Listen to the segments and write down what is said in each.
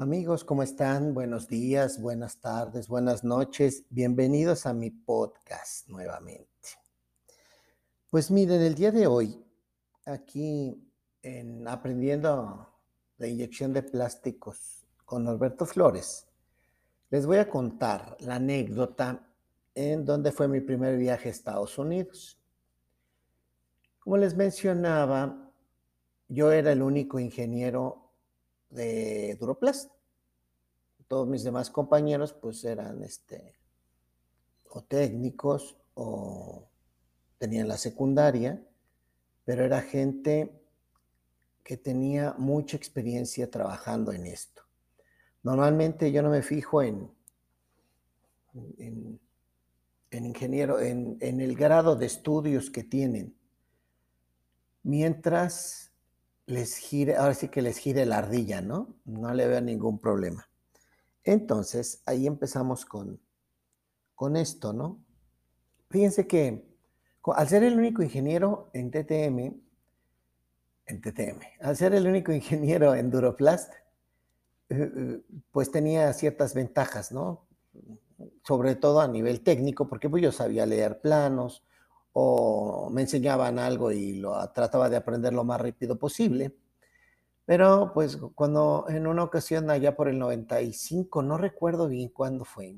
Amigos, ¿cómo están? Buenos días, buenas tardes, buenas noches. Bienvenidos a mi podcast nuevamente. Pues miren, el día de hoy, aquí en Aprendiendo la inyección de plásticos con Norberto Flores, les voy a contar la anécdota en donde fue mi primer viaje a Estados Unidos. Como les mencionaba, yo era el único ingeniero de Duroplast. Todos mis demás compañeros pues eran este, o técnicos o tenían la secundaria, pero era gente que tenía mucha experiencia trabajando en esto. Normalmente yo no me fijo en, en, ingeniero, en, en el grado de estudios que tienen, mientras les gire, ahora sí que les gire la ardilla, ¿no? No le veo ningún problema. Entonces, ahí empezamos con, con esto, ¿no? Fíjense que al ser el único ingeniero en TTM, en TTM, al ser el único ingeniero en Duroplast, eh, eh, pues tenía ciertas ventajas, ¿no? Sobre todo a nivel técnico, porque pues yo sabía leer planos, o me enseñaban algo y lo trataba de aprender lo más rápido posible. Pero pues cuando en una ocasión allá por el 95, no recuerdo bien cuándo fue,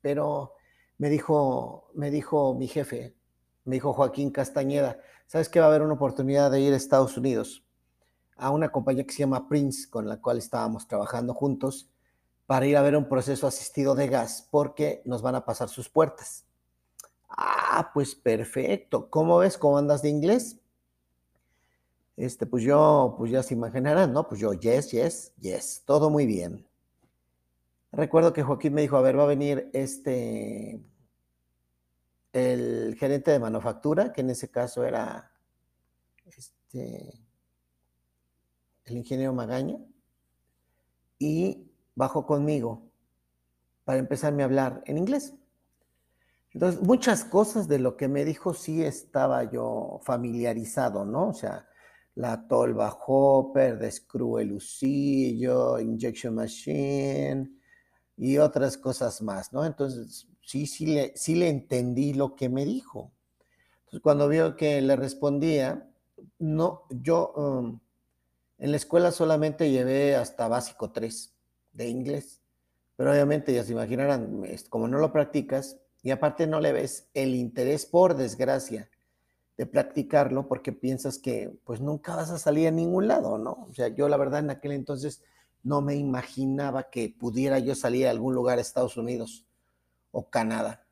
pero me dijo, me dijo mi jefe, me dijo Joaquín Castañeda, ¿sabes que va a haber una oportunidad de ir a Estados Unidos? A una compañía que se llama Prince, con la cual estábamos trabajando juntos, para ir a ver un proceso asistido de gas, porque nos van a pasar sus puertas. Ah, pues perfecto. ¿Cómo ves? ¿Cómo andas de inglés? Este, pues yo, pues ya se imaginarán, ¿no? Pues yo, yes, yes, yes, todo muy bien. Recuerdo que Joaquín me dijo, a ver, va a venir este, el gerente de manufactura, que en ese caso era este, el ingeniero Magaña, y bajó conmigo para empezarme a hablar en inglés. Entonces, muchas cosas de lo que me dijo sí estaba yo familiarizado, ¿no? O sea, la tolva hopper, de screw el usillo, injection machine y otras cosas más, ¿no? Entonces, sí, sí le, sí le entendí lo que me dijo. Entonces, cuando vio que le respondía, no, yo um, en la escuela solamente llevé hasta básico 3 de inglés, pero obviamente ya se imaginarán, como no lo practicas, y aparte no le ves el interés, por desgracia, de practicarlo porque piensas que pues nunca vas a salir a ningún lado, ¿no? O sea, yo la verdad en aquel entonces no me imaginaba que pudiera yo salir a algún lugar, Estados Unidos o Canadá.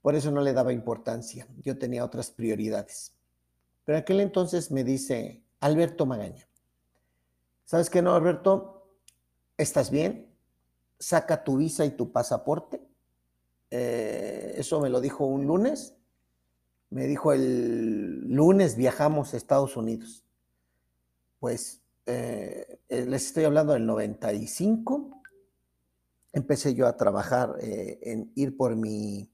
Por eso no le daba importancia. Yo tenía otras prioridades. Pero en aquel entonces me dice Alberto Magaña, ¿sabes qué no, Alberto? ¿Estás bien? Saca tu visa y tu pasaporte eh, eso me lo dijo un lunes. Me dijo el lunes viajamos a Estados Unidos. Pues eh, eh, les estoy hablando del 95. Empecé yo a trabajar en ir por mi,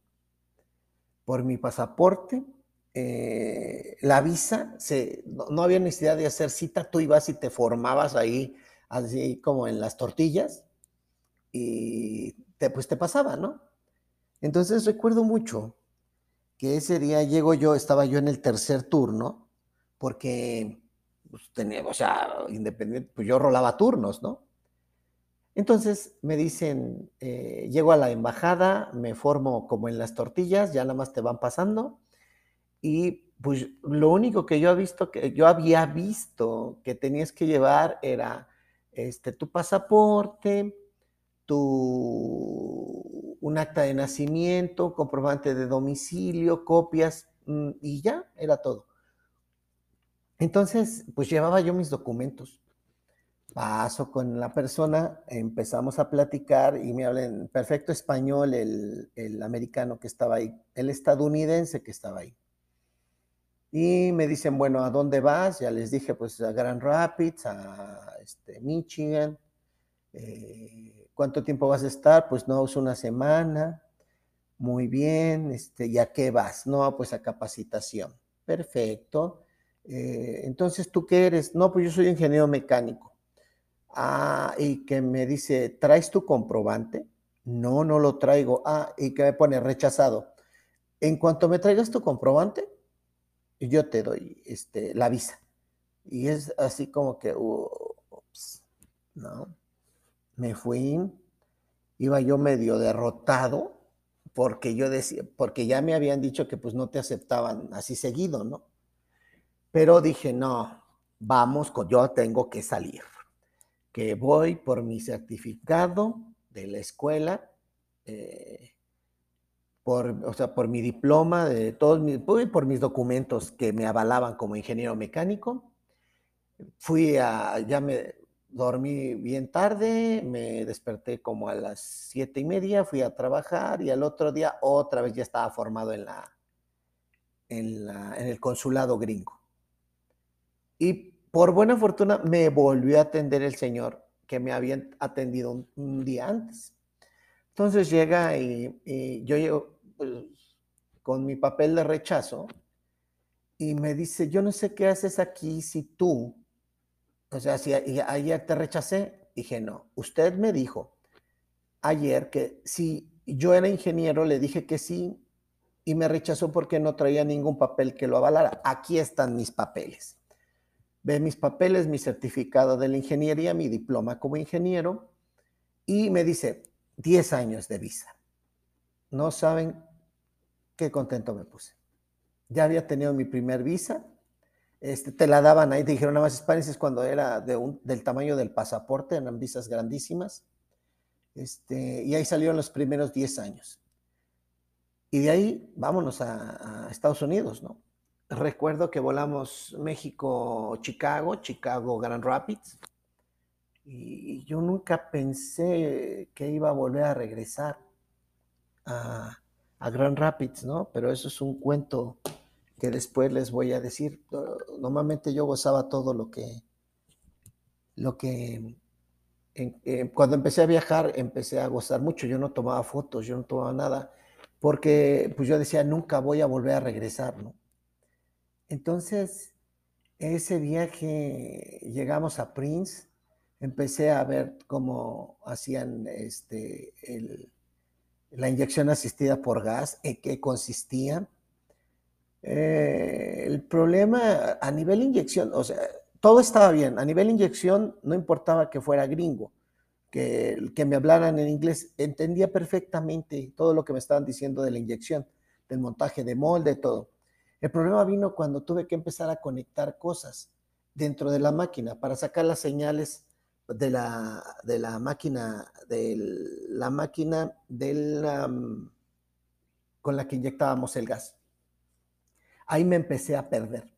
por mi pasaporte. la visa, se, no, había necesidad de hacer cita, tú ibas y te formabas ahí, así como en las tortillas, y pues te pasaba, ¿no? Entonces recuerdo mucho que ese día llego yo, estaba yo en el tercer turno, porque pues, tenía, o sea, independiente, pues yo rolaba turnos, ¿no? Entonces me dicen, eh, llego a la embajada, me formo como en las tortillas, ya nada más te van pasando, y pues lo único que yo, visto, que yo había visto que tenías que llevar era este, tu pasaporte, tu, un acta de nacimiento, comprobante de domicilio, copias mm, y ya, era todo. Entonces, pues llevaba yo mis documentos. Paso con la persona, empezamos a platicar y me habla en perfecto español el, el americano que estaba ahí, el estadounidense que estaba ahí. Y me dicen, bueno, ¿a dónde vas? Ya les dije, pues a Grand Rapids, a este, Michigan. Eh, ¿Cuánto tiempo vas a estar? Pues no, es una semana. Muy bien, este, ¿y a qué vas? No, pues a capacitación. Perfecto. Eh, entonces, ¿tú qué eres? No, pues yo soy ingeniero mecánico. Ah, y que me dice, ¿traes tu comprobante? No, no lo traigo. Ah, y que me pone rechazado. En cuanto me traigas tu comprobante, yo te doy este, la visa. Y es así como que, ups, ¿no? Me fui, iba yo medio derrotado, porque yo decía, porque ya me habían dicho que pues no te aceptaban así seguido, ¿no? Pero dije, no, vamos, yo tengo que salir, que voy por mi certificado de la escuela, eh, por, o sea, por mi diploma, de todos mis, por mis documentos que me avalaban como ingeniero mecánico. Fui a, ya me dormí bien tarde, me desperté como a las siete y media, fui a trabajar y al otro día otra vez ya estaba formado en la, en, la, en el consulado gringo. Y por buena fortuna me volvió a atender el señor que me había atendido un, día antes. Entonces llega y, yo llego, pues, con mi papel de rechazo y me dice, yo no sé qué haces aquí si tú, o sea, si ayer te rechacé, dije, no, usted me dijo ayer que si yo era ingeniero, le dije que sí y me rechazó porque no traía ningún papel que lo avalara. Aquí están mis papeles. Ve mis papeles, mi certificado de la ingeniería, mi diploma como ingeniero y me dice 10 años de visa. No saben qué contento me puse. Ya había tenido mi primer visa, este, te la daban ahí, te dijeron nada más Spanish es cuando era del tamaño del pasaporte, eran visas grandísimas. Este, y ahí salieron los primeros 10 años. Y de ahí vámonos a, a Estados Unidos, ¿no? Recuerdo que volamos México-Chicago, Chicago-Grand Rapids, y yo nunca pensé que iba a volver a regresar a, a Grand Rapids, ¿no? Pero eso es un cuento que después les voy a decir. Normalmente yo gozaba todo lo que, lo que, cuando empecé a viajar, empecé a gozar mucho. Yo no tomaba fotos, yo no tomaba nada, porque pues yo decía, nunca voy a volver a regresar, ¿no? Entonces, ese viaje llegamos a Prince, empecé a ver cómo hacían este, la inyección asistida por gas, en qué consistía. Eh, el problema a nivel inyección, o sea, todo estaba bien. A nivel inyección no importaba que fuera gringo, que, que me hablaran en inglés, entendía perfectamente todo lo que me estaban diciendo de la inyección, del montaje de molde, todo. El problema vino cuando tuve que empezar a conectar cosas dentro de la máquina para sacar las señales de la, de la máquina, de la máquina con la que inyectábamos el gas. Ahí me empecé a perder,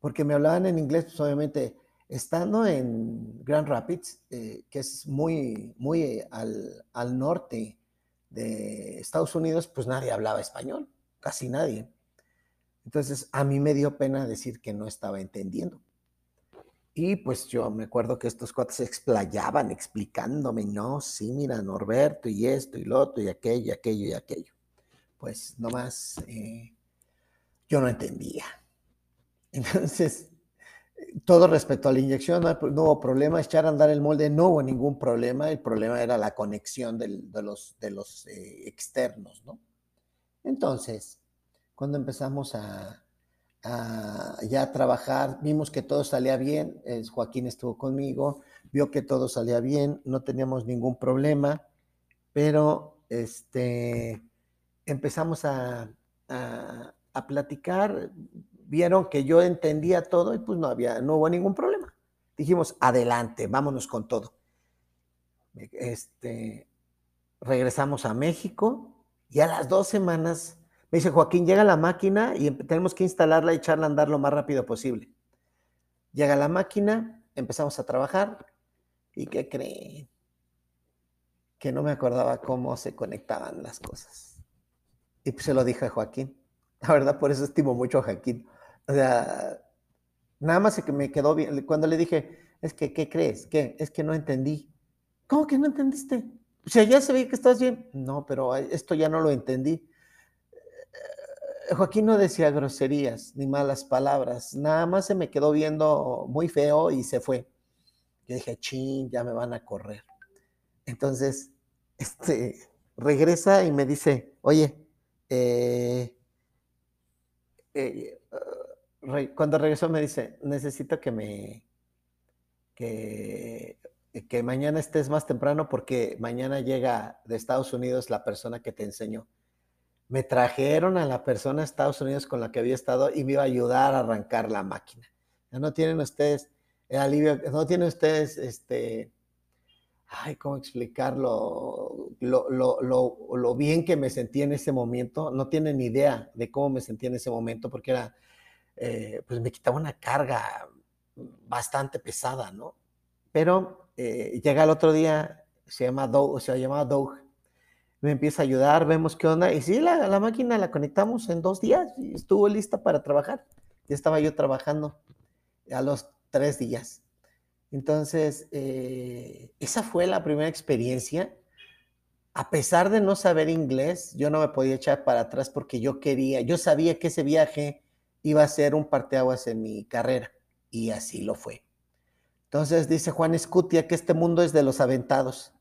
porque me hablaban en inglés, pues obviamente, estando en Grand Rapids, eh, que es muy, muy al, al norte de Estados Unidos, pues nadie hablaba español, casi nadie. Entonces, a mí me dio pena decir que no estaba entendiendo. Y pues yo me acuerdo que estos cuates se explayaban explicándome, no, sí, mira, Norberto, y esto, y lo otro, y aquello, y aquello, y aquello. Pues nomás eh, yo no entendía. Entonces, todo respecto a la inyección, no, hubo problema, echar a andar el molde, no hubo ningún problema, el problema era la conexión de los, eh, externos, ¿no? Entonces, cuando empezamos a, ya trabajar, vimos que todo salía bien, Joaquín estuvo conmigo, vio que todo salía bien, no teníamos ningún problema, pero este, empezamos a, platicar, vieron que yo entendía todo y pues no había, no hubo ningún problema. Dijimos, adelante, vámonos con todo. Este, regresamos a México y a las dos semanas me dice, Joaquín, llega la máquina y tenemos que instalarla y echarla a andar lo más rápido posible. Llega la máquina, empezamos a trabajar y ¿qué creen? Que no me acordaba cómo se conectaban las cosas. Y pues se lo dije a Joaquín. La verdad, por eso estimo mucho a Joaquín. O sea, nada más que me quedó bien. Cuando le dije, es que, ¿qué crees? ¿Qué? Es que no entendí. ¿Cómo que no entendiste? O sea, ya se ve que estás bien. No, pero esto ya no lo entendí. Joaquín no decía groserías ni malas palabras, nada más se me quedó viendo muy feo y se fue. Yo dije, chin, ya me van a correr. Entonces, este, regresa y me dice, oye, eh, eh, cuando regresó me dice, necesito que me, que, que mañana estés más temprano porque mañana llega de Estados Unidos la persona que te enseñó. Me trajeron a la persona de Estados Unidos con la que había estado y me iba a ayudar a arrancar la máquina. Ya no tienen ustedes el alivio, no tienen ustedes este, ay, ¿cómo explicarlo? Lo, lo, lo, bien que me sentí en ese momento. No tienen idea de cómo me sentí en ese momento porque era, eh, pues me quitaba una carga bastante pesada, ¿no? Pero eh, llega el otro día, se llama Doug, se llamaba Doug, me empieza a ayudar, vemos qué onda, y sí, la, la máquina la conectamos en dos días y estuvo lista para trabajar. Ya estaba yo trabajando a los tres días. Entonces, eh, esa fue la primera experiencia. A pesar de no saber inglés, yo no me podía echar para atrás porque yo quería, yo sabía que ese viaje iba a ser un parteaguas en mi carrera y así lo fue. Entonces dice Juan Escutia que este mundo es de los aventados.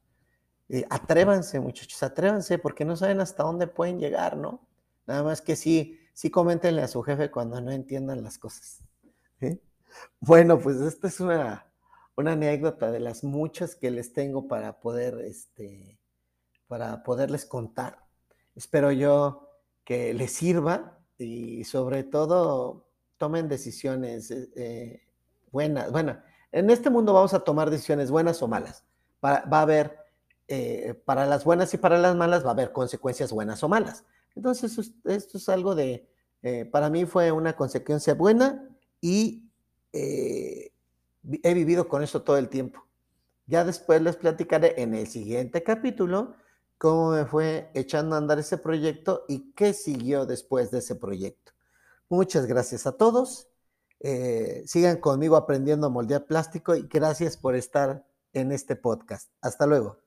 Eh, atrévanse, muchachos, atrévanse porque no saben hasta dónde pueden llegar, ¿no? Nada más que sí, sí coméntenle a su jefe cuando no entiendan las cosas. Bueno, pues esta es una, una anécdota de las muchas que les tengo para poder, este, para poderles contar. Espero yo que les sirva y sobre todo tomen decisiones eh, eh, buenas. Bueno, en este mundo vamos a tomar decisiones buenas o malas. Va, a haber, eh, para las buenas y para las malas, va a haber consecuencias buenas o malas. Entonces, esto es algo de, para mí fue una consecuencia buena y he vivido con eso todo el tiempo. Ya después les platicaré en el siguiente capítulo cómo me fue echando a andar ese proyecto y qué siguió después de ese proyecto. Muchas gracias a todos. Eh, sigan conmigo aprendiendo a moldear plástico y gracias por estar en este podcast. Hasta luego.